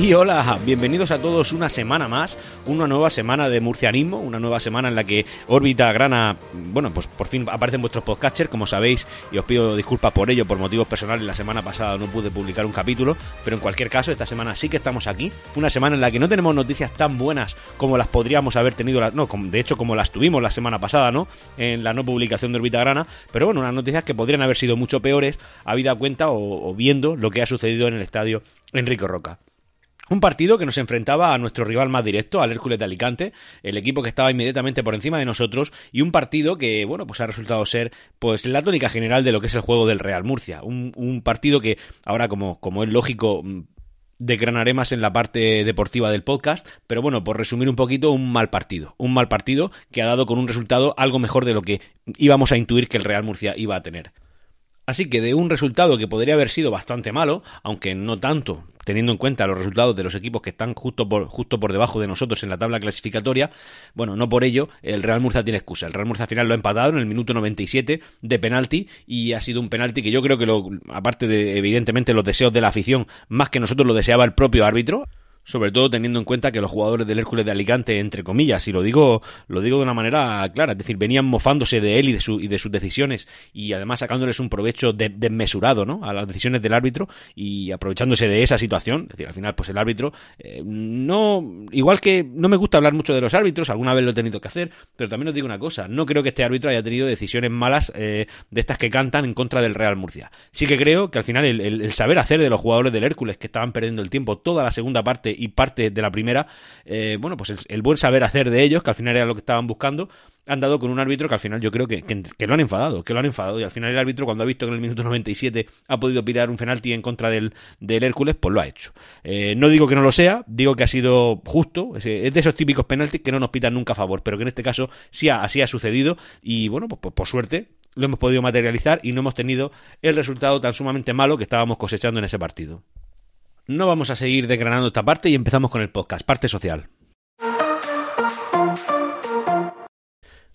Y hola, bienvenidos a todos una semana más, una nueva semana de murcianismo, una nueva semana en la que Órbita Grana, bueno, pues por fin aparece en vuestros podcasters, como sabéis, y os pido disculpas por ello, por motivos personales, la semana pasada no pude publicar un capítulo, pero en cualquier caso, esta semana sí que estamos aquí, una semana en la que no tenemos noticias tan buenas como las podríamos haber tenido, no, de hecho como las tuvimos la semana pasada, ¿no? En la no publicación de Órbita Grana, pero bueno, unas noticias que podrían haber sido mucho peores, habida cuenta o, o viendo lo que ha sucedido en el estadio Enrique Roca. Un partido que nos enfrentaba a nuestro rival más directo, al Hércules de Alicante, el equipo que estaba inmediatamente por encima de nosotros, y un partido que, bueno, pues ha resultado ser, pues, la tónica general de lo que es el juego del Real Murcia. Un, partido que, ahora, como, es lógico, mm, decranaré más en la parte deportiva del podcast, pero bueno, por resumir un poquito, un mal partido. Un mal partido que ha dado con un resultado algo mejor de lo que íbamos a intuir que el Real Murcia iba a tener. Así que de un resultado que podría haber sido bastante malo, aunque no tanto teniendo en cuenta los resultados de los equipos que están justo por, justo por debajo de nosotros en la tabla clasificatoria, bueno, no por ello el Real Murcia tiene excusa. El Real Murcia al final lo ha empatado en el minuto 97 de penalti y ha sido un penalti que yo creo que, lo, aparte de evidentemente los deseos de la afición, más que nosotros lo deseaba el propio árbitro, sobre todo teniendo en cuenta que los jugadores del Hércules de Alicante, entre comillas, y lo digo, lo digo de una manera clara, es decir, venían mofándose de él y de, su, y de sus decisiones y además sacándoles un provecho desmesurado ¿no? a las decisiones del árbitro y aprovechándose de esa situación, es decir, al final pues el árbitro eh, no, igual que no me gusta hablar mucho de los árbitros, alguna vez lo he tenido que hacer, pero también os digo una cosa, no creo que este árbitro haya tenido decisiones malas eh, de estas que cantan en contra del Real Murcia. Sí que creo que al final el saber hacer de los jugadores del Hércules que estaban perdiendo el tiempo toda la segunda parte y parte de la primera, eh, bueno, pues el, buen saber hacer de ellos, que al final era lo que estaban buscando, han dado con un árbitro que al final yo creo que, que, lo han enfadado, que lo han enfadado. Y al final el árbitro, cuando ha visto que en el minuto 97 ha podido pirar un penalti en contra del, del Hércules, pues lo ha hecho. Eh, no digo que no lo sea, digo que ha sido justo. Es, es de esos típicos penaltis que no nos pitan nunca a favor, pero que en este caso sí ha, así ha sucedido. Y bueno, pues, pues por suerte lo hemos podido materializar y no hemos tenido el resultado tan sumamente malo que estábamos cosechando en ese partido. No vamos a seguir desgranando esta parte y empezamos con el podcast, parte social.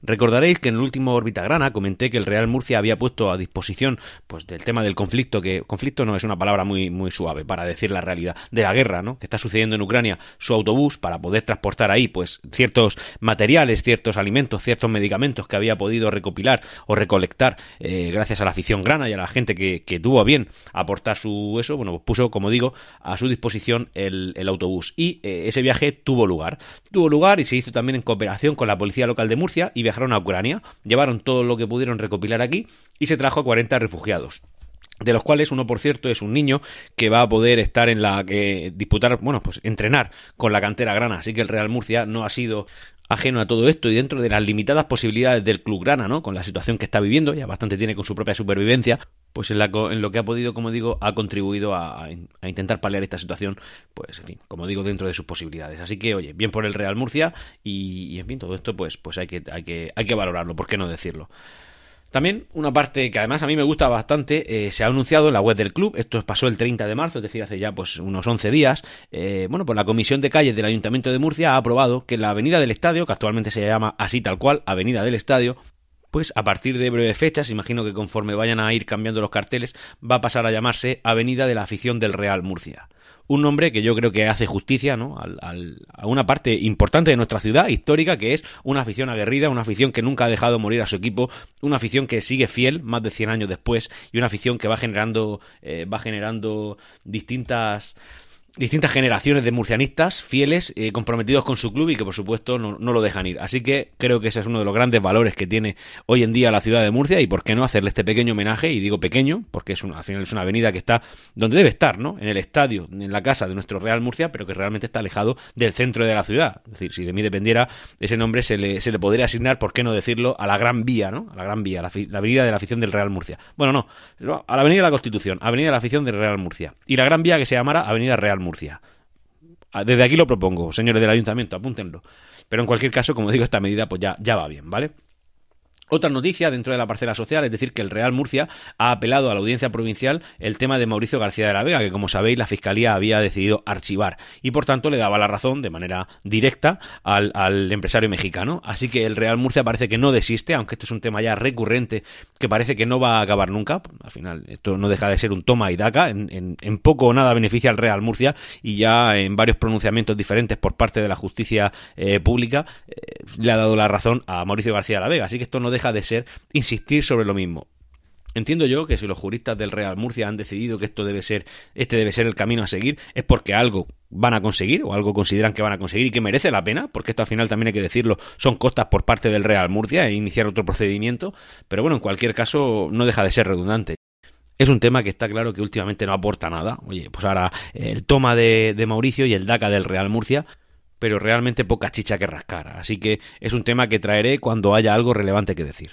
Recordaréis que en el último órbita grana comenté que el Real Murcia había puesto a disposición pues del tema del conflicto, que conflicto no es una palabra muy, muy suave para decir la realidad, de la guerra, ¿no? que está sucediendo en Ucrania, su autobús para poder transportar ahí pues ciertos materiales, ciertos alimentos, ciertos medicamentos que había podido recopilar o recolectar eh, gracias a la afición grana y a la gente que, tuvo a bien aportar su eso, bueno, pues puso, como digo, a su disposición el, autobús. Y eh, ese viaje tuvo lugar. Tuvo lugar y se hizo también en cooperación con la policía local de Murcia y viajaron a Ucrania, llevaron todo lo que pudieron recopilar aquí y se trajo a 40 refugiados de los cuales uno por cierto es un niño que va a poder estar en la que disputar, bueno, pues entrenar con la cantera grana, así que el Real Murcia no ha sido ajeno a todo esto y dentro de las limitadas posibilidades del club grana, ¿no? Con la situación que está viviendo, ya bastante tiene con su propia supervivencia, pues en, la, en lo que ha podido, como digo, ha contribuido a, intentar paliar esta situación, pues en fin, como digo, dentro de sus posibilidades. Así que, oye, bien por el Real Murcia y, y en fin, todo esto pues, pues hay, que, hay, que, hay que valorarlo, ¿por qué no decirlo? También una parte que además a mí me gusta bastante, eh, se ha anunciado en la web del club, esto pasó el 30 de marzo, es decir, hace ya pues unos 11 días, eh, bueno, pues la Comisión de Calles del Ayuntamiento de Murcia ha aprobado que la Avenida del Estadio, que actualmente se llama así tal cual, Avenida del Estadio, pues a partir de breves fechas, imagino que conforme vayan a ir cambiando los carteles, va a pasar a llamarse Avenida de la Afición del Real Murcia un nombre que yo creo que hace justicia ¿no? Al, al, a una parte importante de nuestra ciudad histórica, que es una afición aguerrida, una afición que nunca ha dejado morir a su equipo, una afición que sigue fiel más de 100 años después y una afición que va generando, eh, va generando distintas distintas generaciones de murcianistas fieles, eh, comprometidos con su club y que por supuesto no, no, lo dejan ir. Así que creo que ese es uno de los grandes valores que tiene hoy en día la ciudad de Murcia y por qué no hacerle este pequeño homenaje, y digo pequeño, porque es una, al final es una avenida que está donde debe estar, ¿no? En el estadio, en la casa de nuestro Real Murcia, pero que realmente está alejado del centro de la ciudad. Es decir, si de mí dependiera, ese nombre se le, se le podría asignar, por qué no decirlo, a la Gran Vía, ¿no? A la Gran Vía, la, la avenida de la afición del Real Murcia. Bueno, no, a la avenida de la Constitución, avenida de la afición del Real Murcia. Y la Gran Vía que se llamara Avenida Real Murcia. Desde aquí lo propongo, señores del ayuntamiento, apúntenlo. Pero en cualquier caso, como digo, esta medida pues ya, ya va bien, ¿vale? Otra noticia dentro de la parcela social es decir que el Real Murcia ha apelado a la audiencia provincial el tema de Mauricio García de la Vega, que como sabéis la Fiscalía había decidido archivar y por tanto le daba la razón de manera directa al, empresario mexicano. Así que el Real Murcia parece que no desiste, aunque este es un tema ya recurrente que parece que no va a acabar nunca. Al final esto no deja de ser un toma y daca. En, poco o nada beneficia al Real Murcia y ya en varios pronunciamientos diferentes por parte de la justicia eh, pública eh, le ha dado la razón a Mauricio García de la Vega. Así que esto no deja de ser insistir sobre lo mismo. Entiendo yo que si los juristas del Real Murcia han decidido que esto debe ser, este debe ser el camino a seguir, es porque algo van a conseguir o algo consideran que van a conseguir y que merece la pena, porque esto al final también hay que decirlo, son costas por parte del Real Murcia e iniciar otro procedimiento, pero bueno, en cualquier caso no deja de ser redundante. Es un tema que está claro que últimamente no aporta nada. Oye, pues ahora el toma de, de Mauricio y el DACA del Real Murcia pero realmente poca chicha que rascar. Así que es un tema que traeré cuando haya algo relevante que decir.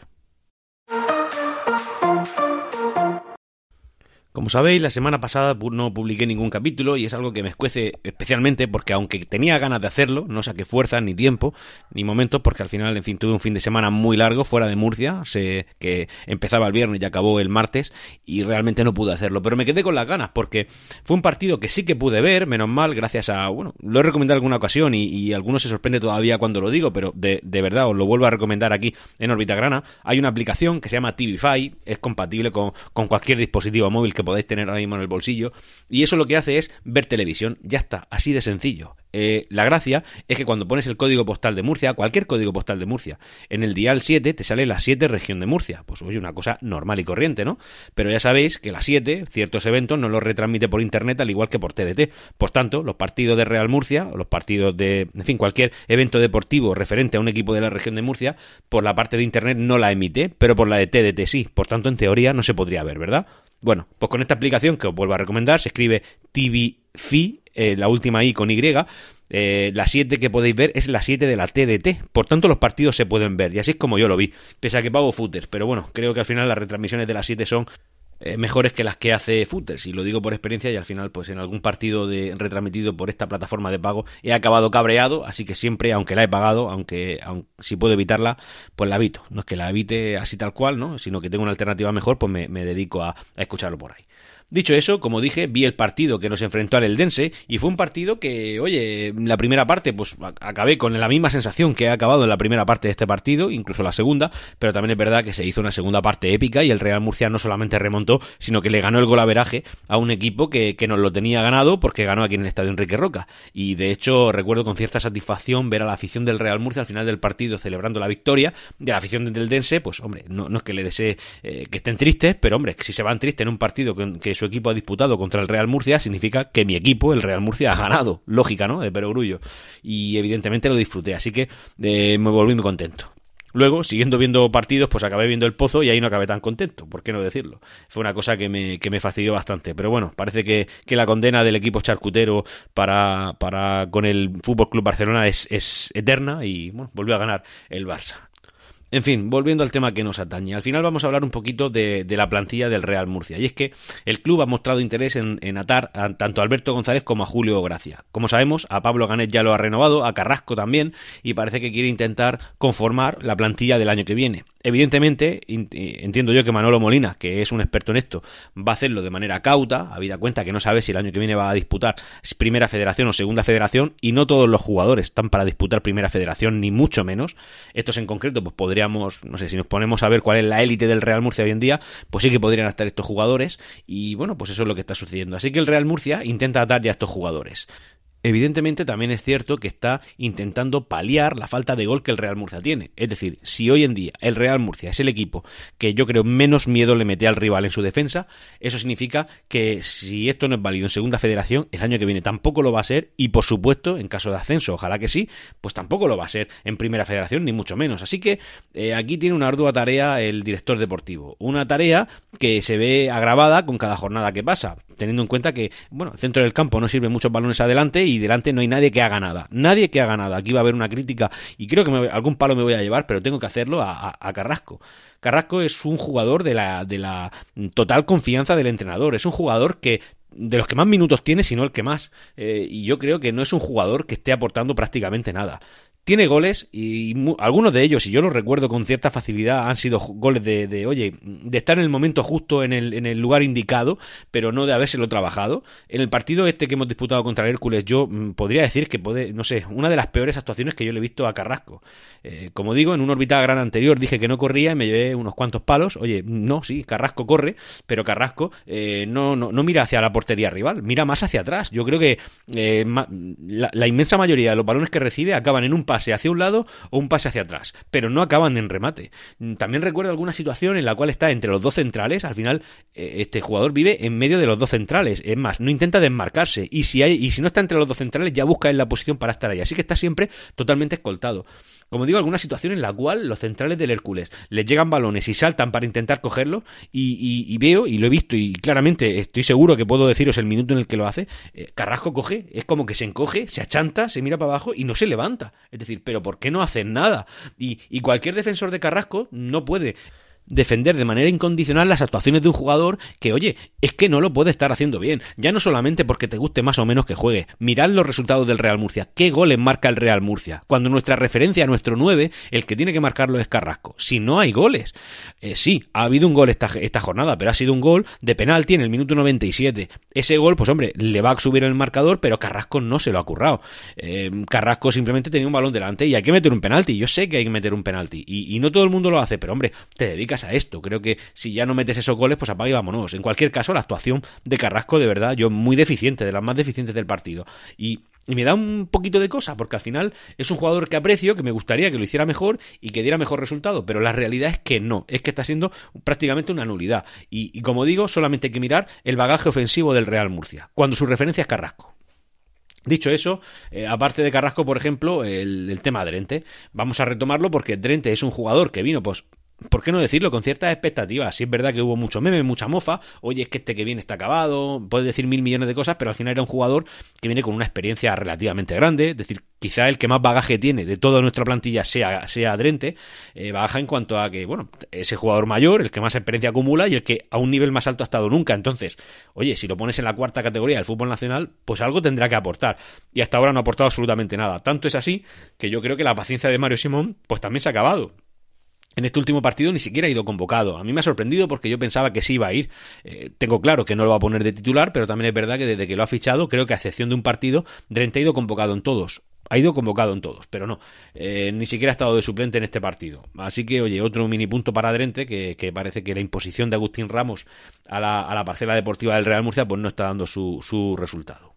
Como sabéis, la semana pasada no publiqué ningún capítulo y es algo que me escuece especialmente porque aunque tenía ganas de hacerlo, no saqué fuerza, ni tiempo, ni momentos, porque al final, en fin, tuve un fin de semana muy largo fuera de Murcia, sé que empezaba el viernes y acabó el martes y realmente no pude hacerlo, pero me quedé con las ganas porque fue un partido que sí que pude ver, menos mal, gracias a, bueno, lo he recomendado en alguna ocasión y, algunos se sorprende todavía cuando lo digo, pero de, de, verdad os lo vuelvo a recomendar aquí en Orbita Grana. Hay una aplicación que se llama TVFi, es compatible con, con cualquier dispositivo móvil que podéis tener ahora mismo en el bolsillo. Y eso lo que hace es ver televisión. Ya está, así de sencillo. Eh, la gracia es que cuando pones el código postal de Murcia, cualquier código postal de Murcia, en el dial 7 te sale la 7 región de Murcia. Pues oye, una cosa normal y corriente, ¿no? Pero ya sabéis que la 7, ciertos eventos, no los retransmite por internet al igual que por TDT. Por tanto, los partidos de Real Murcia, o los partidos de, en fin, cualquier evento deportivo referente a un equipo de la región de Murcia, por la parte de internet no la emite, pero por la de TDT sí. Por tanto, en teoría no se podría ver, ¿verdad? Bueno, pues con esta aplicación que os vuelvo a recomendar, se escribe TVFi, eh, la última I con Y, eh, la 7 que podéis ver es la 7 de la TDT. Por tanto, los partidos se pueden ver. Y así es como yo lo vi. Pese a que pago footers. Pero bueno, creo que al final las retransmisiones de la 7 son eh, mejores que las que hace Footers. Y lo digo por experiencia y al final, pues en algún partido de, retransmitido por esta plataforma de pago he acabado cabreado. Así que siempre, aunque la he pagado, aunque, si puedo evitarla, pues la evito. No es que la evite así tal cual, ¿no? Sino que tengo una alternativa mejor, pues me, dedico a escucharlo por ahí. Dicho eso, como dije, vi el partido que nos enfrentó al Eldense y fue un partido que, oye, la primera parte, pues acabé con la misma sensación que he acabado en la primera parte de este partido, incluso la segunda, pero también es verdad que se hizo una segunda parte épica y el Real Murcia no solamente remontó, sino que le ganó el golaveraje a un equipo que, que nos lo tenía ganado porque ganó aquí en el Estadio Enrique Roca. Y de hecho, recuerdo con cierta satisfacción ver a la afición del Real Murcia al final del partido celebrando la victoria, de la afición del Eldense, pues hombre, no, es que le desee eh, que estén tristes, pero hombre, si se van tristes en un partido que, que su equipo ha disputado contra el Real Murcia, significa que mi equipo, el Real Murcia, ha ganado. Lógica, ¿no? De perogrullo. Y evidentemente lo disfruté, así que eh, me volví muy contento. Luego, siguiendo viendo partidos, pues acabé viendo el pozo y ahí no acabé tan contento, ¿por qué no decirlo? Fue una cosa que me, que me fastidió bastante. Pero bueno, parece que, que la condena del equipo charcutero para, para con el Fútbol Club Barcelona es, es eterna y bueno, volvió a ganar el Barça. En fin, volviendo al tema que nos atañe. Al final vamos a hablar un poquito de, la plantilla del Real Murcia. Y es que el club ha mostrado interés en, atar a, tanto a Alberto González como a Julio Gracia. Como sabemos, a Pablo Ganet ya lo ha renovado, a Carrasco también, y parece que quiere intentar conformar la plantilla del año que viene. Evidentemente, eh, entiendo yo que Manolo Molina, que es un experto en esto, va a hacerlo de manera cauta, habida cuenta que no sabe si el año que viene va a disputar Primera Federación o Segunda Federación, y no todos los jugadores están para disputar Primera Federación, ni mucho menos. Estos en concreto, pues podríamos, no sé, si nos ponemos a ver cuál es la élite del Real Murcia hoy en día, pues sí que podrían estar estos jugadores, y bueno, pues eso es lo que está sucediendo. Así que el Real Murcia intenta atar ya a estos jugadores. Evidentemente también es cierto que está intentando paliar la falta de gol que el Real Murcia tiene. Es decir, si hoy en día el Real Murcia es el equipo que yo creo menos miedo le mete al rival en su defensa, eso significa que si esto no es válido en segunda federación, el año que viene tampoco lo va a ser y por supuesto en caso de ascenso, ojalá que sí, pues tampoco lo va a ser en primera federación ni mucho menos. Así que eh, aquí tiene una ardua tarea el director deportivo. Una tarea que se ve agravada con cada jornada que pasa, teniendo en cuenta que, bueno, el centro del campo no sirve muchos balones adelante y delante no hay nadie que haga nada. Nadie que haga nada. Aquí va a haber una crítica y creo que algún palo me voy a llevar, pero tengo que hacerlo a, Carrasco. Carrasco es un jugador de la, de la total confianza del entrenador. Es un jugador que de los que más minutos tiene, sino el que más. Eh, y yo creo que no es un jugador que esté aportando prácticamente nada tiene goles y algunos de ellos, y yo los recuerdo con cierta facilidad, han sido goles de, de, oye, de estar en el momento justo, en el, en el lugar indicado, pero no de habérselo trabajado. En el partido este que hemos disputado contra Hércules, yo mm, podría decir que puede, no sé, una de las peores actuaciones que yo le he visto a Carrasco. Eh, como digo, en un orbital gran anterior dije que no corría y me llevé unos cuantos palos. Oye, no, sí, Carrasco corre, pero Carrasco eh, no, no, no, mira hacia la portería rival, mira más hacia atrás. Yo creo que eh, la, la inmensa mayoría de los balones que recibe acaban en un pase hacia un lado o un pase hacia atrás, pero no acaban en remate. También recuerdo alguna situación en la cual está entre los dos centrales, al final eh, este jugador vive en medio de los dos centrales, es más, no intenta desmarcarse y si hay y si no está entre los dos centrales ya busca en la posición para estar ahí, así que está siempre totalmente escoltado. Como digo, alguna situación en la cual los centrales del Hércules les llegan balones y saltan para intentar cogerlo y, veo, y lo he visto y claramente estoy seguro que puedo deciros el minuto en el que lo hace, eh, Carrasco coge, es como que se encoge, se achanta, se mira para abajo y no se levanta. Es decir, pero ¿por qué no hacen nada? Y cualquier defensor de Carrasco no puede defender de manera incondicional las actuaciones de un jugador que, oye, es que no lo puede estar haciendo bien. Ya no solamente porque te guste más o menos que juegue. Mirad los resultados del Real Murcia. ¿Qué goles marca el Real Murcia? Cuando nuestra referencia nuestro 9, el que tiene que marcarlo es Carrasco. Si no hay goles. Eh, sí, ha habido un gol esta, esta, jornada, pero ha sido un gol de penalti en el minuto 97. Ese gol, pues hombre, le va a subir el marcador, pero Carrasco no se lo ha currado. Eh, Carrasco simplemente tenía un balón delante y hay que meter un penalti. Yo sé que hay que meter un penalti. Y, y no todo el mundo lo hace, pero hombre, te dedicas a esto. Creo que si ya no metes esos goles, pues apaga y vámonos. En cualquier caso, la actuación de Carrasco, de verdad, yo muy deficiente, de las más deficientes del partido. Y me da un poquito de cosa, porque al final es un jugador que aprecio, que me gustaría que lo hiciera mejor y que diera mejor resultado, pero la realidad es que no, es que está siendo prácticamente una nulidad. Y, como digo, solamente hay que mirar el bagaje ofensivo del Real Murcia, cuando su referencia es Carrasco. Dicho eso, eh, aparte de Carrasco, por ejemplo, el, el, tema Drente, vamos a retomarlo porque Drente es un jugador que vino pues ¿por qué no decirlo? Con ciertas expectativas. Si es verdad que hubo mucho meme, mucha mofa. Oye, es que este que viene está acabado. Puedes decir mil millones de cosas, pero al final era un jugador que viene con una experiencia relativamente grande. Es decir, quizá el que más bagaje tiene de toda nuestra plantilla sea, sea Drente. Eh, baja en cuanto a que, bueno, ese jugador mayor, el que más experiencia acumula y el que a un nivel más alto ha estado nunca. Entonces, oye, si lo pones en la cuarta categoría del fútbol nacional, pues algo tendrá que aportar. Y hasta ahora no ha aportado absolutamente nada. Tanto es así que yo creo que la paciencia de Mario Simón, pues también se ha acabado en este último partido ni siquiera ha ido convocado. A mí me ha sorprendido porque yo pensaba que sí iba a ir. Eh, tengo claro que no lo va a poner de titular, pero también es verdad que desde que lo ha fichado, creo que a excepción de un partido, Drente ha ido convocado en todos. Ha ido convocado en todos, pero no. Eh, ni siquiera ha estado de suplente en este partido. Así que, oye, otro mini punto para Drente, que, parece que la imposición de Agustín Ramos a la, a la parcela deportiva del Real Murcia, pues no está dando su, su resultado.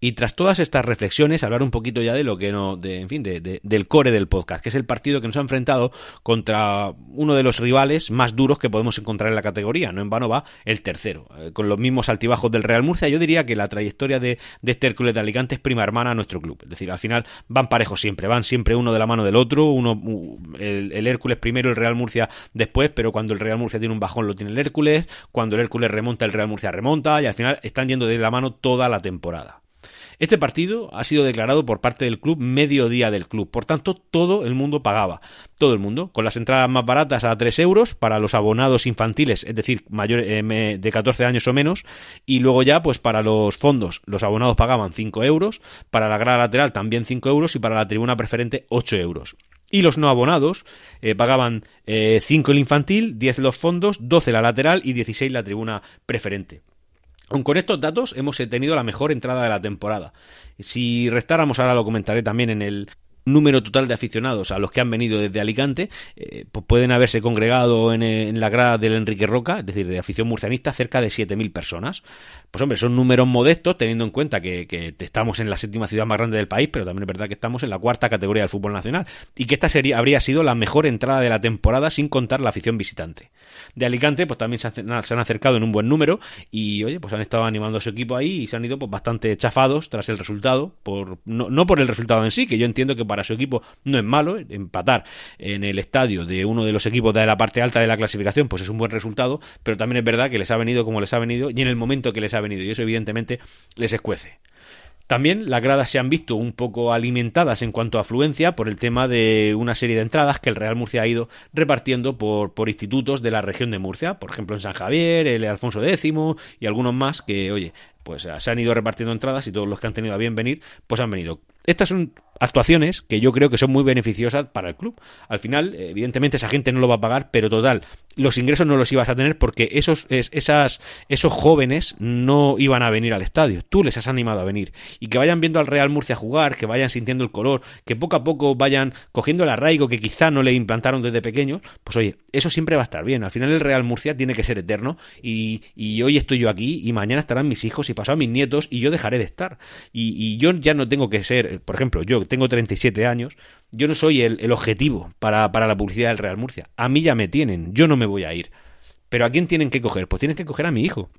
Y tras todas estas reflexiones, hablar un poquito ya de lo que no, de, en fin, de, del core del podcast, que es el partido que nos ha enfrentado contra uno de los rivales más duros que podemos encontrar en la categoría. No en vano va el tercero, eh, con los mismos altibajos del Real Murcia. Yo diría que la trayectoria de, de este Hércules de Alicante es prima hermana a nuestro club. Es decir, al final van parejos siempre, van siempre uno de la mano del otro, uno el, el Hércules primero, el Real Murcia después, pero cuando el Real Murcia tiene un bajón lo tiene el Hércules, cuando el Hércules remonta, el Real Murcia remonta, y al final están yendo de la mano toda la temporada. Este partido ha sido declarado por parte del club mediodía del club, por tanto todo el mundo pagaba, todo el mundo, con las entradas más baratas a 3 euros para los abonados infantiles, es decir, mayores eh, de 14 años o menos, y luego ya pues para los fondos los abonados pagaban 5 euros, para la grada lateral también 5 euros y para la tribuna preferente 8 euros. Y los no abonados eh, pagaban 5 eh, el infantil, 10 los fondos, 12 la lateral y 16 la tribuna preferente. Con estos datos hemos tenido la mejor entrada de la temporada. Si restáramos, ahora lo comentaré también en el número total de aficionados a los que han venido desde Alicante, eh, pues pueden haberse congregado en, la grada del Enrique Roca, es decir, de afición murcianista, cerca de 7.000 personas. Pues hombre, son números modestos teniendo en cuenta que, estamos en la séptima ciudad más grande del país, pero también es verdad que estamos en la cuarta categoría del fútbol nacional y que esta sería, habría sido la mejor entrada de la temporada sin contar la afición visitante. De Alicante, pues también se, han acercado en un buen número y, oye, pues han estado animando a su equipo ahí y se han ido pues bastante chafados tras el resultado, por no, no por el resultado en sí, que yo entiendo que para su equipo no es malo. Empatar en el estadio de uno de los equipos de la parte alta de la clasificación, pues es un buen resultado, pero también es verdad que les ha venido como les ha venido y en el momento que les ha venido, y eso evidentemente les escuece. También las gradas se han visto un poco alimentadas en cuanto a afluencia por el tema de una serie de entradas que el Real Murcia ha ido repartiendo por, por institutos de la región de Murcia, por ejemplo en San Javier, el Alfonso X y algunos más que, oye, pues se han ido repartiendo entradas y todos los que han tenido a bien venir, pues han venido. Esta es actuaciones que yo creo que son muy beneficiosas para el club. Al final, evidentemente, esa gente no lo va a pagar, pero total, los ingresos no los ibas a tener porque esos, esas, esos jóvenes no iban a venir al estadio. Tú les has animado a venir. Y que vayan viendo al Real Murcia jugar, que vayan sintiendo el color, que poco a poco vayan cogiendo el arraigo que quizá no le implantaron desde pequeños, pues oye, eso siempre va a estar bien. Al final el Real Murcia tiene que ser eterno y, y hoy estoy yo aquí y mañana estarán mis hijos y pasado mis nietos y yo dejaré de estar. Y, y yo ya no tengo que ser, por ejemplo, yo tengo 37 años, yo no soy el, objetivo para, para, la publicidad del Real Murcia. A mí ya me tienen, yo no me voy a ir. Pero ¿a quién tienen que coger? Pues tienen que coger a mi hijo.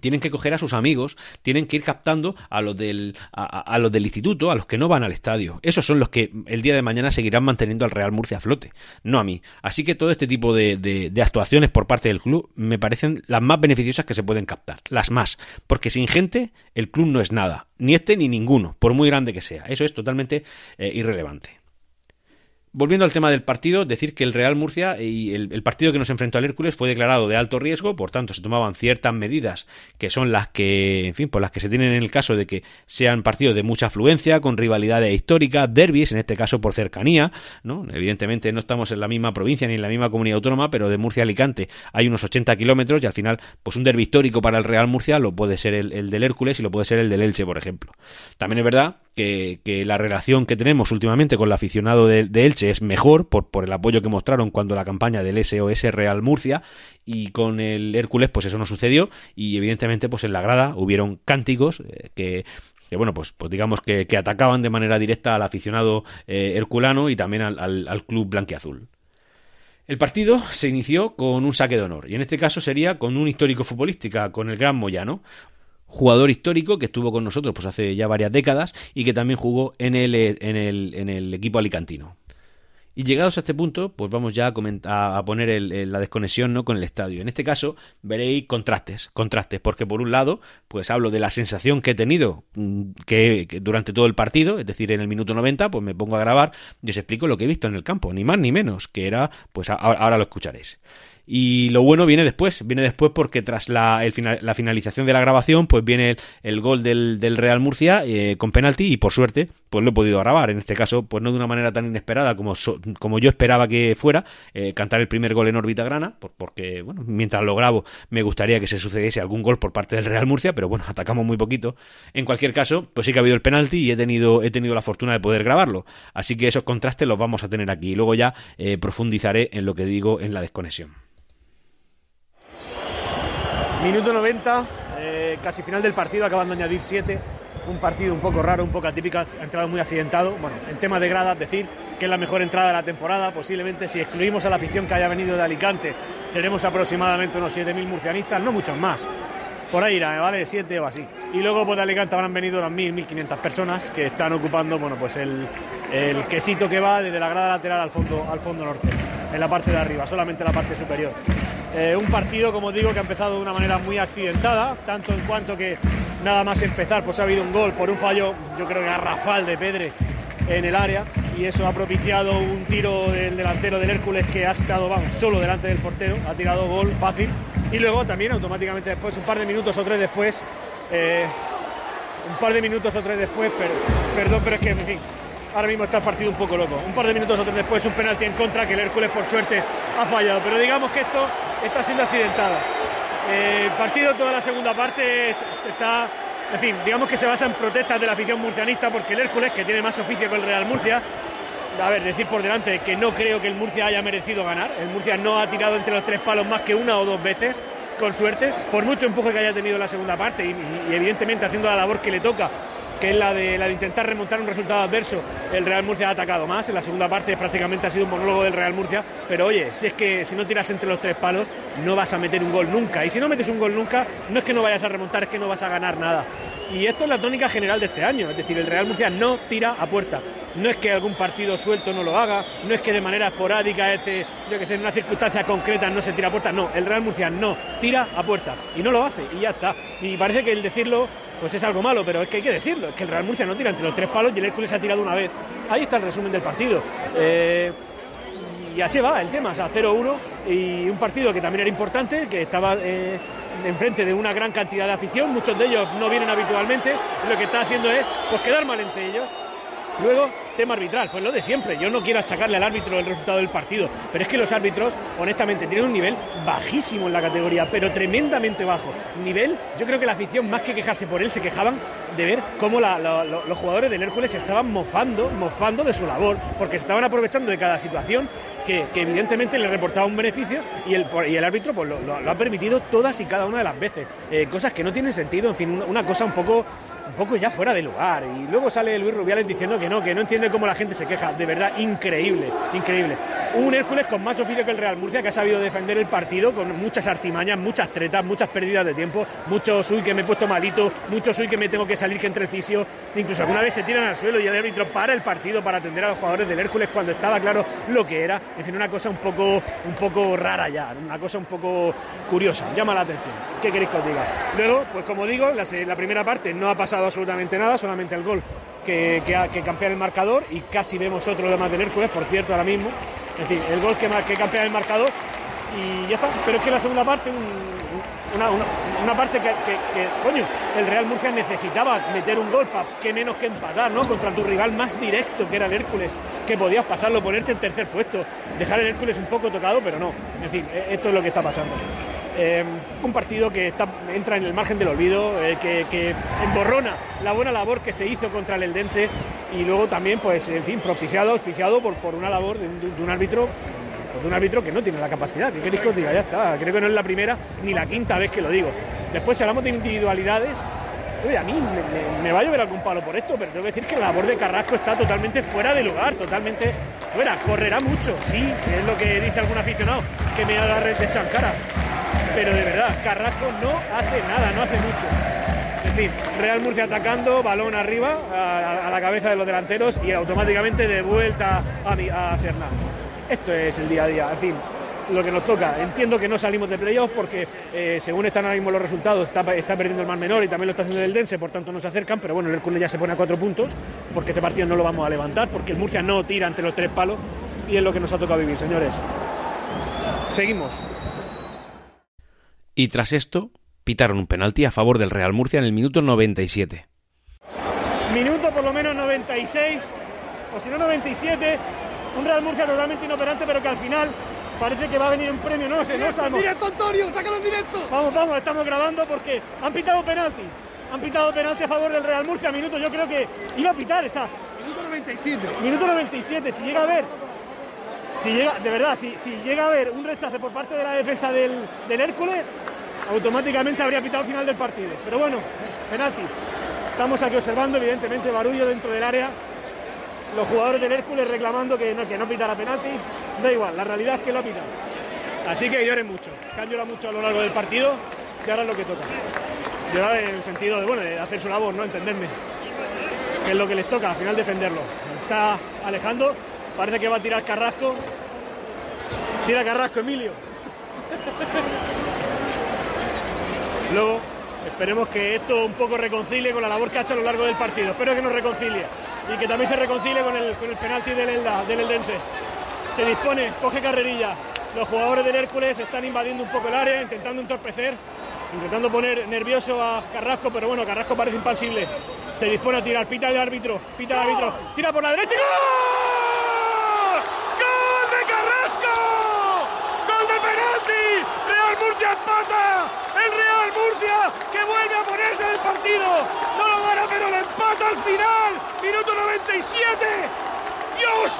Tienen que coger a sus amigos, tienen que ir captando a los del, a, los del instituto, a los que no van al estadio. Esos son los que el día de mañana seguirán manteniendo al Real Murcia a flote, no a mí. Así que todo este tipo de, actuaciones por parte del club me parecen las más beneficiosas que se pueden captar, las más. Porque sin gente el club no es nada, ni este ni ninguno, por muy grande que sea. Eso es totalmente eh, irrelevante. Volviendo al tema del partido, decir que el Real Murcia y el, partido que nos enfrentó al Hércules fue declarado de alto riesgo, por tanto se tomaban ciertas medidas que son las que, en fin, por las que se tienen en el caso de que sean partidos de mucha afluencia, con rivalidades históricas, derbis, en este caso por cercanía, ¿no? Evidentemente no estamos en la misma provincia ni en la misma comunidad autónoma, pero de Murcia a Alicante hay unos 80 kilómetros y al final, pues un derbi histórico para el Real Murcia lo puede ser el, el del Hércules y lo puede ser el del Elche, por ejemplo. También es verdad que, la relación que tenemos últimamente con el aficionado de, Elche es mejor por, por, el apoyo que mostraron cuando la campaña del SOS Real Murcia y con el Hércules pues eso no sucedió y evidentemente pues en la grada hubieron cánticos eh, que bueno, pues, pues digamos que, atacaban de manera directa al aficionado eh, herculano y también al, al, al club blanquiazul. El partido se inició con un saque de honor, y en este caso sería con un histórico futbolística, con el Gran Moyano, jugador histórico que estuvo con nosotros pues hace ya varias décadas y que también jugó en el, en el, en el equipo alicantino. Y llegados a este punto, pues vamos ya a, a poner la desconexión ¿no? con el estadio. En este caso veréis contrastes, contrastes, porque por un lado, pues hablo de la sensación que he tenido mm, que, durante todo el partido, es decir, en el minuto 90, pues me pongo a grabar y os explico lo que he visto en el campo, ni más ni menos, que era, pues ahora lo escucharéis. Y lo bueno viene después, viene después porque tras la, finalización de la grabación, pues viene el, gol del, Real Murcia eh, con penalti y por suerte, pues lo he podido grabar. En este caso, pues no de una manera tan inesperada como, como yo esperaba que fuera, eh, cantar el primer gol en órbita grana, porque, bueno, mientras lo grabo me gustaría que se sucediese algún gol por parte del Real Murcia, pero bueno, atacamos muy poquito. En cualquier caso, pues sí que ha habido el penalti y he tenido, he tenido la fortuna de poder grabarlo. Así que esos contrastes los vamos a tener aquí. Y luego ya eh, profundizaré en lo que digo en la desconexión. Minuto 90, eh, casi final del partido, acaban de añadir 7. Un partido un poco raro, un poco atípico, ha entrado muy accidentado. Bueno, en tema de gradas, decir que es la mejor entrada de la temporada. Posiblemente, si excluimos a la afición que haya venido de Alicante, seremos aproximadamente unos 7.000 murcianistas, no muchos más. Por ahí irá, ¿vale? 7 o así. Y luego pues, de Alicante habrán venido unas 1.000, 1.500 personas que están ocupando bueno, pues el, el quesito que va desde la grada lateral al fondo, al fondo norte, en la parte de arriba, solamente la parte superior. Eh, un partido, como digo, que ha empezado de una manera muy accidentada, tanto en cuanto que nada más empezar, pues ha habido un gol por un fallo, yo creo que garrafal de Pedre en el área, y eso ha propiciado un tiro del delantero del Hércules que ha estado vamos, solo delante del portero, ha tirado gol fácil, y luego también automáticamente después, un par de minutos o tres después, eh, un par de minutos o tres después, perdón, pero es que, en fin, ahora mismo está el partido un poco loco. Un par de minutos o tres después, un penalti en contra que el Hércules, por suerte, ha fallado. Pero digamos que esto está siendo accidentado. Eh, el partido, toda la segunda parte, está. En fin, digamos que se basa en protestas de la afición murcianista porque el Hércules, que tiene más oficio que el Real Murcia, a ver, decir por delante que no creo que el Murcia haya merecido ganar. El Murcia no ha tirado entre los tres palos más que una o dos veces, con suerte, por mucho empuje que haya tenido en la segunda parte y evidentemente haciendo la labor que le toca que es la de, la de intentar remontar un resultado adverso. El Real Murcia ha atacado más, en la segunda parte prácticamente ha sido un monólogo del Real Murcia, pero oye, si es que si no tiras entre los tres palos, no vas a meter un gol nunca. Y si no metes un gol nunca, no es que no vayas a remontar, es que no vas a ganar nada. Y esto es la tónica general de este año, es decir, el Real Murcia no tira a puerta. No es que algún partido suelto no lo haga, no es que de manera esporádica, este, yo que sé, en una circunstancia concreta no se tira a puerta, no, el Real Murcia no tira a puerta y no lo hace y ya está. Y parece que el decirlo pues es algo malo, pero es que hay que decirlo, es que el Real Murcia no tira entre los tres palos y el Hércules ha tirado una vez. Ahí está el resumen del partido. Eh, y así va el tema, o sea, 0-1 y un partido que también era importante, que estaba eh, enfrente de una gran cantidad de afición, muchos de ellos no vienen habitualmente, lo que está haciendo es pues quedar mal entre ellos. Luego, tema arbitral, pues lo de siempre. Yo no quiero achacarle al árbitro el resultado del partido, pero es que los árbitros, honestamente, tienen un nivel bajísimo en la categoría, pero tremendamente bajo. Nivel, yo creo que la afición, más que quejarse por él, se quejaban de ver cómo los jugadores del Hércules se estaban mofando, mofando de su labor, porque se estaban aprovechando de cada situación que, evidentemente le reportaba un beneficio y el, y el árbitro pues, lo, ha permitido todas y cada una de las veces. Eh, cosas que no tienen sentido, en fin, una cosa un poco un poco ya fuera de lugar. Y luego sale Luis Rubiales diciendo que no, que no entiende cómo la gente se queja. De verdad, increíble, increíble. Un Hércules con más oficio que el Real Murcia que ha sabido defender el partido con muchas artimañas, muchas tretas, muchas pérdidas de tiempo, mucho soy que me he puesto malito, mucho soy que me tengo que salir que entre el fisio. Incluso alguna vez se tiran al suelo y el árbitro para el partido para atender a los jugadores del Hércules cuando estaba claro lo que era. En fin, una cosa un poco, un poco rara ya, una cosa un poco curiosa, llama la atención. ¿Qué queréis que os diga? Luego, pues como digo, la primera parte no ha pasado absolutamente nada, solamente el gol que, que, campea el marcador y casi vemos otro de más del Hércules, por cierto, ahora mismo. En fin, el gol que, que campea el marcador y ya está. Pero es que la segunda parte, una, parte que, coño, el Real Murcia necesitaba meter un gol, para que menos que empatar, ¿no? Contra tu rival más directo, que era el Hércules, que podías pasarlo, ponerte en tercer puesto, dejar el Hércules un poco tocado, pero no. En fin, e, esto es lo que está pasando. Eh, un partido que entra en el margen del olvido, eh, que, emborrona la buena labor que se hizo contra el Eldense y luego también, pues, en fin, propiciado, auspiciado por, por una labor de, un árbitro de un árbitro que no tiene la capacidad. ¿Qué queréis que os diga? Ya está. Creo que no es la primera ni la quinta vez que lo digo. Después, si hablamos de individualidades, Oye, a mí me, va a llover algún palo por esto, pero tengo que decir que la labor de Carrasco está totalmente fuera de lugar, totalmente fuera. Correrá mucho, sí, es lo que dice algún aficionado, que me agarre de chancara pero de verdad, Carrasco no hace nada, no hace mucho. En fin, Real Murcia atacando, balón arriba, a, la cabeza de los delanteros y automáticamente de vuelta a, a Serna. Esto es el día a día, en fin, lo que nos toca. Entiendo que no salimos de playoffs porque eh, según están ahora mismo los resultados está, está, perdiendo el Mar Menor y también lo está haciendo el Dense, por tanto no se acercan, pero bueno, el Hércules ya se pone a cuatro puntos porque este partido no lo vamos a levantar porque el Murcia no tira entre los tres palos y es lo que nos ha tocado vivir, señores. Seguimos. Y tras esto, pitaron un penalti a favor del Real Murcia en el minuto 97. Minuto por lo menos 96, o si no 97, un Real Murcia totalmente inoperante, pero que al final parece que va a venir un premio, no sé, no sabemos. ¡Directo, Antonio! ¡Sácalo en directo! Vamos, vamos, estamos grabando porque han pitado penalti. Han pitado penalti a favor del Real Murcia, minuto, yo creo que iba a pitar esa. Minuto 97. Minuto 97, si llega a ver si llega, de verdad, si, si, llega a haber un rechace por parte de la defensa del, del Hércules, automáticamente habría pitado final del partido. Pero bueno, penalti. Estamos aquí observando, evidentemente, barullo dentro del área. Los jugadores del Hércules reclamando que no, que no la penalti. Da igual, la realidad es que lo ha pitado. Así que lloren mucho. Que han llorado mucho a lo largo del partido y ahora es lo que toca. Llorar en el sentido de, bueno, hacer su labor, ¿no? Entenderme. Que es lo que les toca, al final defenderlo. Está alejando, parece que va a tirar Carrasco. Tira Carrasco, Emilio. Luego, esperemos que esto un poco reconcilie con la labor que ha hecho a lo largo del partido. Espero que nos reconcilie y que también se reconcilie con el, con el penalti del, Elda, del Eldense. Se dispone, coge carrerilla. Los jugadores del Hércules están invadiendo un poco el área, intentando entorpecer, intentando poner nervioso a Carrasco, pero bueno, Carrasco parece impasible. Se dispone a tirar, pita el árbitro, pita el árbitro, tira por la derecha ¡Gol! ¡Gol de Carrasco! ¡Gol de penalti! ¡Real Murcia empata! el Real Murcia que vuelve a ponerse en el partido. No lo gana, pero lo empata al final. Minuto 97. Dios.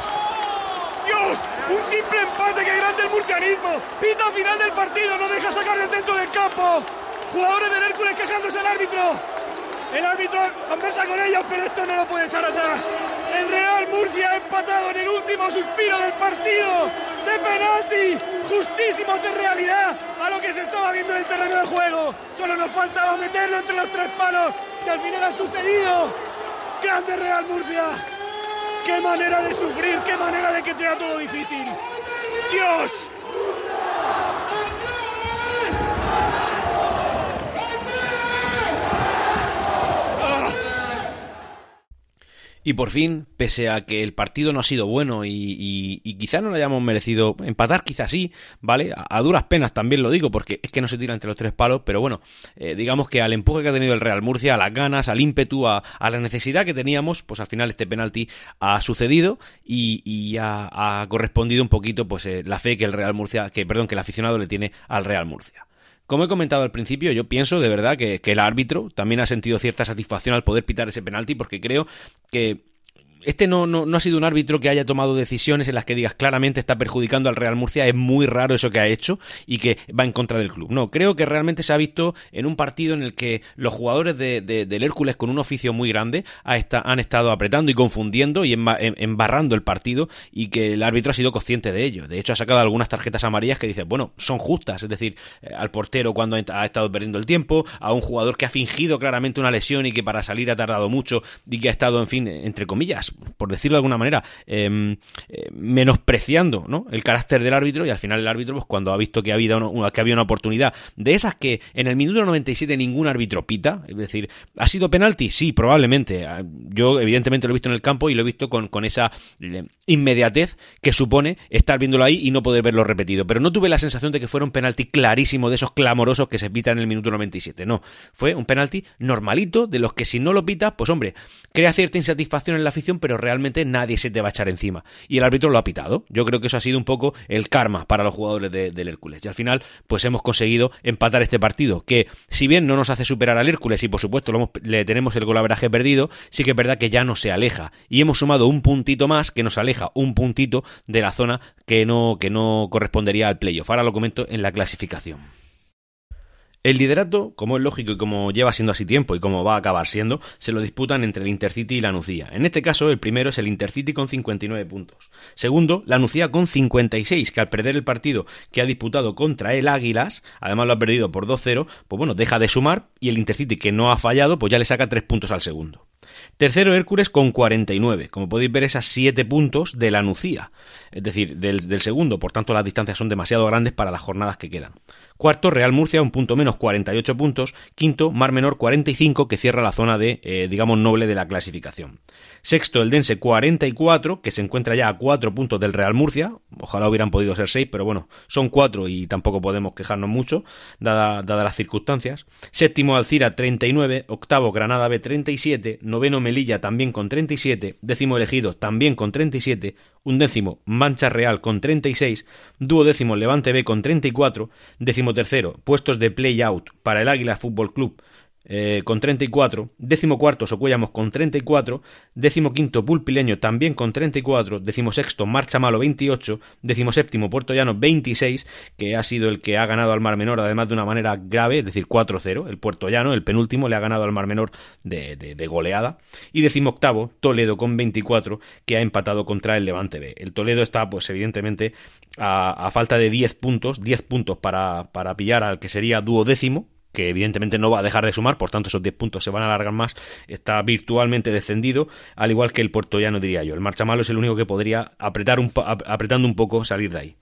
Dios, un simple empate que grande el murcianismo. Pita final del partido, no deja sacar del dentro del campo. Jugadores del Hércules quejándose al árbitro. El árbitro conversa con ellos, pero esto no lo puede echar atrás. El Real Murcia ha empatado en el último suspiro del partido de penalti, justísimos de realidad a lo que se estaba viendo en el terreno de juego. Solo nos faltaba meterlo entre los tres palos, que al final ha sucedido. Grande Real Murcia. Qué manera de sufrir, qué manera de que sea todo difícil. Dios. Y por fin, pese a que el partido no ha sido bueno y, quizá no lo hayamos merecido empatar, quizás sí, ¿vale? A, duras penas también lo digo, porque es que no se tira entre los tres palos, pero bueno, eh, digamos que al empuje que ha tenido el Real Murcia, a las ganas, al ímpetu, a, la necesidad que teníamos, pues al final este penalti ha sucedido y, ha, correspondido un poquito pues eh, la fe que el Real Murcia, que perdón, que el aficionado le tiene al Real Murcia. Como he comentado al principio, yo pienso de verdad que, el árbitro también ha sentido cierta satisfacción al poder pitar ese penalti porque creo que este no, no, no, ha sido un árbitro que haya tomado decisiones en las que digas claramente está perjudicando al Real Murcia. Es muy raro eso que ha hecho y que va en contra del club. No, creo que realmente se ha visto en un partido en el que los jugadores de, del Hércules con un oficio muy grande han estado apretando y confundiendo y embarrando el partido y que el árbitro ha sido consciente de ello. De hecho, ha sacado algunas tarjetas amarillas que dice, bueno, son justas. Es decir, eh, al portero cuando ha estado perdiendo el tiempo, a un jugador que ha fingido claramente una lesión y que para salir ha tardado mucho y que ha estado, en fin, entre comillas, por decirlo de alguna manera, em, eh, menospreciando ¿no? el carácter del árbitro y al final el árbitro, pues cuando ha visto que, había una, que había una oportunidad de esas que en el minuto 97 ningún árbitro pita, es decir, ¿ha sido penalti? Sí, probablemente. Ah, yo evidentemente lo he visto en el campo y lo he visto con, con esa eh, inmediatez que supone estar viéndolo ahí y no poder verlo repetido. Pero no tuve la sensación de que fuera un penalti clarísimo de esos clamorosos que se pitan en el minuto 97. No, fue un penalti normalito de los que si no lo pitas, pues hombre, crea cierta insatisfacción en la afición, pero realmente nadie se te va a echar encima. Y el árbitro lo ha pitado. Yo creo que eso ha sido un poco el karma para los jugadores del Hércules. Y al final, pues hemos conseguido empatar este partido, que si bien no nos hace superar al Hércules y por supuesto le tenemos el golaveraje perdido, sí que es verdad que ya no se aleja. Y hemos sumado un puntito más que nos aleja un puntito de la zona que no, que no correspondería al playoff. Ahora lo comento en la clasificación. El liderato, como es lógico y como lleva siendo así tiempo y como va a acabar siendo, se lo disputan entre el Intercity y la Nucía. En este caso, el primero es el Intercity con 59 puntos. Segundo, la Nucía con 56, que al perder el partido que ha disputado contra el Águilas, además lo ha perdido por 2-0, pues bueno, deja de sumar y el Intercity que no ha fallado, pues ya le saca 3 puntos al segundo. Tercero Hércules con 49. Como podéis ver, esas 7 puntos de la Nucía, es decir, del, segundo. Por tanto, las distancias son demasiado grandes para las jornadas que quedan. Cuarto, Real Murcia, un punto menos, 48 puntos. Quinto, Mar Menor, 45, que cierra la zona de, eh, digamos, noble de la clasificación. Sexto, el Dense, 44, que se encuentra ya a 4 puntos del Real Murcia. Ojalá hubieran podido ser 6, pero bueno, son 4 y tampoco podemos quejarnos mucho, dadas las circunstancias. Séptimo, Alcira, 39. Octavo, Granada B, 37. Noveno, Melilla, también con 37. Décimo, Elegido, también con 37 un décimo Mancha Real con 36, duodécimo Levante B con 34, décimo tercero puestos de play-out para el Águila Fútbol Club eh, con 34, décimo cuarto Socuellamos con 34, décimo quinto Pulpileño también con 34, décimo sexto Marcha Malo 28, décimo séptimo Puerto Llano 26, que ha sido el que ha ganado al Mar Menor además de una manera grave, es decir 4-0, el Puerto Llano, el penúltimo, le ha ganado al Mar Menor de, de, goleada, y décimo octavo Toledo con 24, que ha empatado contra el Levante B. El Toledo está pues evidentemente a, a falta de 10 puntos, 10 puntos para, para pillar al que sería duodécimo, que evidentemente no va a dejar de sumar, por tanto esos 10 puntos se van a alargar más, está virtualmente descendido, al igual que el no diría yo. El Marchamalo es el único que podría apretar un, apretando un poco salir de ahí.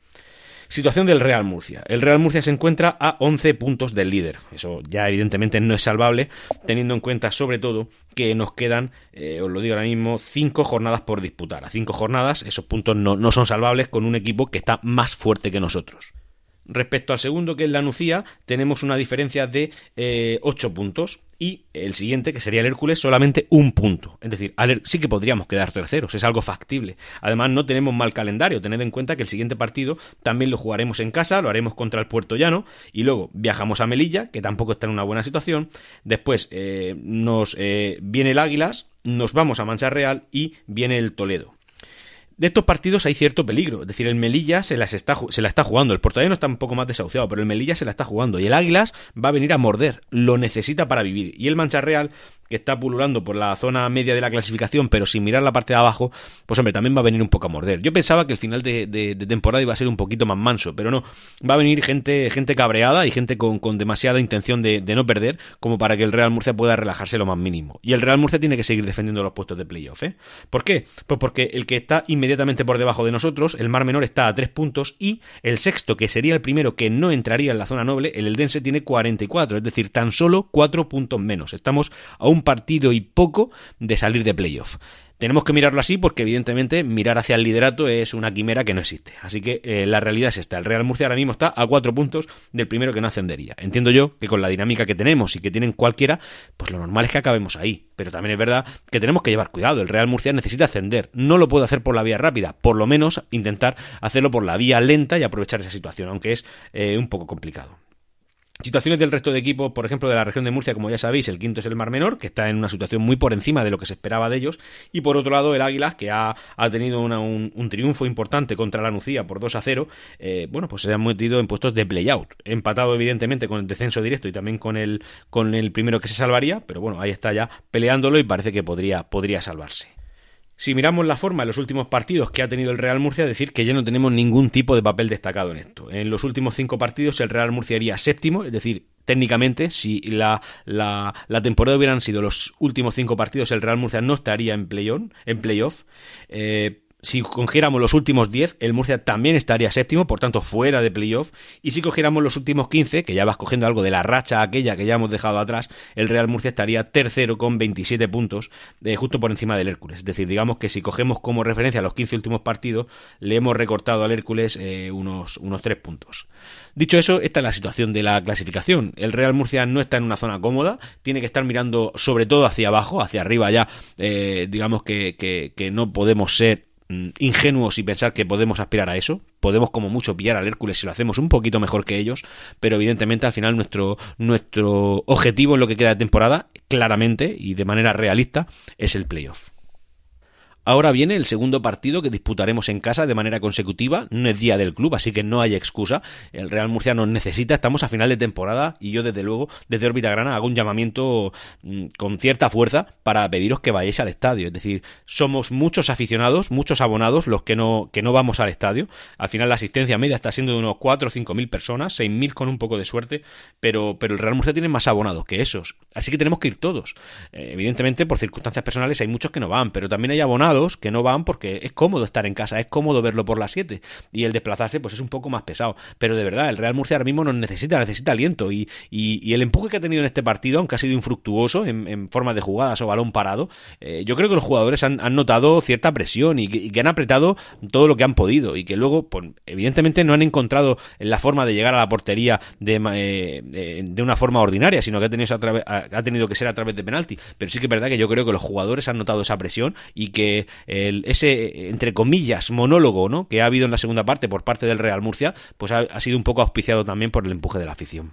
Situación del Real Murcia. El Real Murcia se encuentra a 11 puntos del líder. Eso ya evidentemente no es salvable, teniendo en cuenta sobre todo que nos quedan, eh, os lo digo ahora mismo, 5 jornadas por disputar. A 5 jornadas esos puntos no son salvables con un equipo que está más fuerte que nosotros. Respecto al segundo, que es la Nucía, tenemos una diferencia de 8 eh, puntos. Y el siguiente, que sería el Hércules, solamente un punto. Es decir, sí que podríamos quedar terceros, es algo factible. Además, no tenemos mal calendario. Tened en cuenta que el siguiente partido también lo jugaremos en casa, lo haremos contra el Puerto Llano. Y luego viajamos a Melilla, que tampoco está en una buena situación. Después eh, nos eh, viene el Águilas, nos vamos a Mancha Real y viene el Toledo de estos partidos hay cierto peligro. Es decir, el Melilla se, las está, se la está jugando. El Portallano está un poco más desahuciado, pero el Melilla se la está jugando. Y el Águilas va a venir a morder. Lo necesita para vivir. Y el Mancha Real que está pululando por la zona media de la clasificación, pero sin mirar la parte de abajo, pues hombre, también va a venir un poco a morder. Yo pensaba que el final de, temporada iba a ser un poquito más manso, pero no. Va a venir gente, gente cabreada y gente con, demasiada intención de, no perder, como para que el Real Murcia pueda relajarse lo más mínimo. Y el Real Murcia tiene que seguir defendiendo los puestos de playoff, ¿eh? ¿Por qué? Pues porque el que está inmediatamente por debajo de nosotros, el Mar Menor, está a tres puntos y el sexto, que sería el primero que no entraría en la zona noble, el Eldense tiene 44, es decir, tan solo cuatro puntos menos. Estamos a un un partido y poco de salir de playoff. Tenemos que mirarlo así porque evidentemente mirar hacia el liderato es una quimera que no existe. Así que eh, la realidad es esta. El Real Murcia ahora mismo está a cuatro puntos del primero que no ascendería. Entiendo yo que con la dinámica que tenemos y que tienen cualquiera, pues lo normal es que acabemos ahí. Pero también es verdad que tenemos que llevar cuidado. El Real Murcia necesita ascender. No lo puede hacer por la vía rápida. Por lo menos intentar hacerlo por la vía lenta y aprovechar esa situación, aunque es eh, un poco complicado. Situaciones del resto de equipos, por ejemplo, de la región de Murcia, como ya sabéis, el quinto es el Mar Menor, que está en una situación muy por encima de lo que se esperaba de ellos, y por otro lado el Águilas, que ha, tenido un, triunfo importante contra la Nucía por 2 a 0, eh, bueno, pues se han metido en puestos de playout, empatado evidentemente con el descenso directo y también con el, con el primero que se salvaría, pero bueno, ahí está ya peleándolo y parece que podría, podría salvarse. Si miramos la forma en los últimos partidos que ha tenido el Real Murcia, decir que ya no tenemos ningún tipo de papel destacado en esto. En los últimos cinco partidos el Real Murcia iría séptimo, es decir, técnicamente, si la, la, temporada hubieran sido los últimos cinco partidos, el Real Murcia no estaría en, play en playoff. Eh, si cogiéramos los últimos 10, el Murcia también estaría séptimo, por tanto fuera de playoff. Y si cogiéramos los últimos 15, que ya vas cogiendo algo de la racha aquella que ya hemos dejado atrás, el Real Murcia estaría tercero con 27 puntos, eh, justo por encima del Hércules. Es decir, digamos que si cogemos como referencia los 15 últimos partidos, le hemos recortado al Hércules eh, unos, unos 3 puntos. Dicho eso, esta es la situación de la clasificación. El Real Murcia no está en una zona cómoda, tiene que estar mirando sobre todo hacia abajo, hacia arriba ya. Eh, digamos que, que no podemos ser ingenuos y pensar que podemos aspirar a eso. Podemos como mucho pillar al Hércules si lo hacemos un poquito mejor que ellos, pero evidentemente al final nuestro, nuestro objetivo en lo que queda de temporada, claramente y de manera realista, es el playoff. Ahora viene el segundo partido que disputaremos en casa de manera consecutiva. No es día del club, así que no hay excusa. El Real Murcia nos necesita. Estamos a final de temporada y yo, desde luego, desde Órbita Grana, hago un llamamiento mm, con cierta fuerza para pediros que vayáis al estadio. Es decir, somos muchos aficionados, muchos abonados los que no, que no vamos al estadio. Al final, la asistencia media está siendo de unos 4 o 5 mil personas, 6 mil con un poco de suerte, pero, pero el Real Murcia tiene más abonados que esos. Así que tenemos que ir todos. Eh, evidentemente, por circunstancias personales, hay muchos que no van, pero también hay abonados que no van porque es cómodo estar en casa, es cómodo verlo por las 7 y el desplazarse pues es un poco más pesado. Pero de verdad, el Real Murcia ahora mismo nos necesita, necesita aliento y, y, el empuje que ha tenido en este partido, aunque ha sido infructuoso en, forma de jugadas o balón parado, eh, yo creo que los jugadores han, notado cierta presión y que, han apretado todo lo que han podido y que luego, pues, evidentemente no han encontrado la forma de llegar a la portería de, eh, de una forma ordinaria, sino que ha tenido que ser a través de penalti. Pero sí que es verdad que yo creo que los jugadores han notado esa presión y que el, ese, entre comillas, monólogo ¿no? que ha habido en la segunda parte por parte del Real Murcia, pues ha sido un poco auspiciado también por el empuje de la afición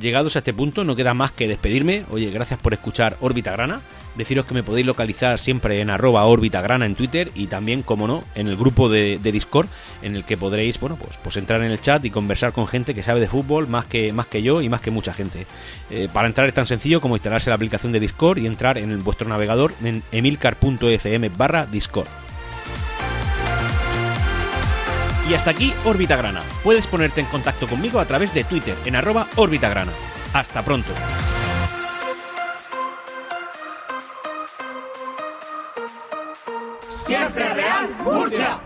llegados a este punto, no queda más que despedirme. Oye, gracias por escuchar Órbita Grana. Deciros que me podéis localizar siempre en arroba Órbita Grana en Twitter y también, como no, en el grupo de, Discord en el que podréis, bueno, pues, pues entrar en el chat y conversar con gente que sabe de fútbol más que, más que yo y más que mucha gente. Eh, para entrar es tan sencillo como instalarse la aplicación de Discord y entrar en vuestro navegador en emilcar.fm barra Discord. Y hasta aquí Órbita Grana. Puedes ponerte en contacto conmigo a través de Twitter en arroba Grana. Hasta pronto. Siempre Real Murcia.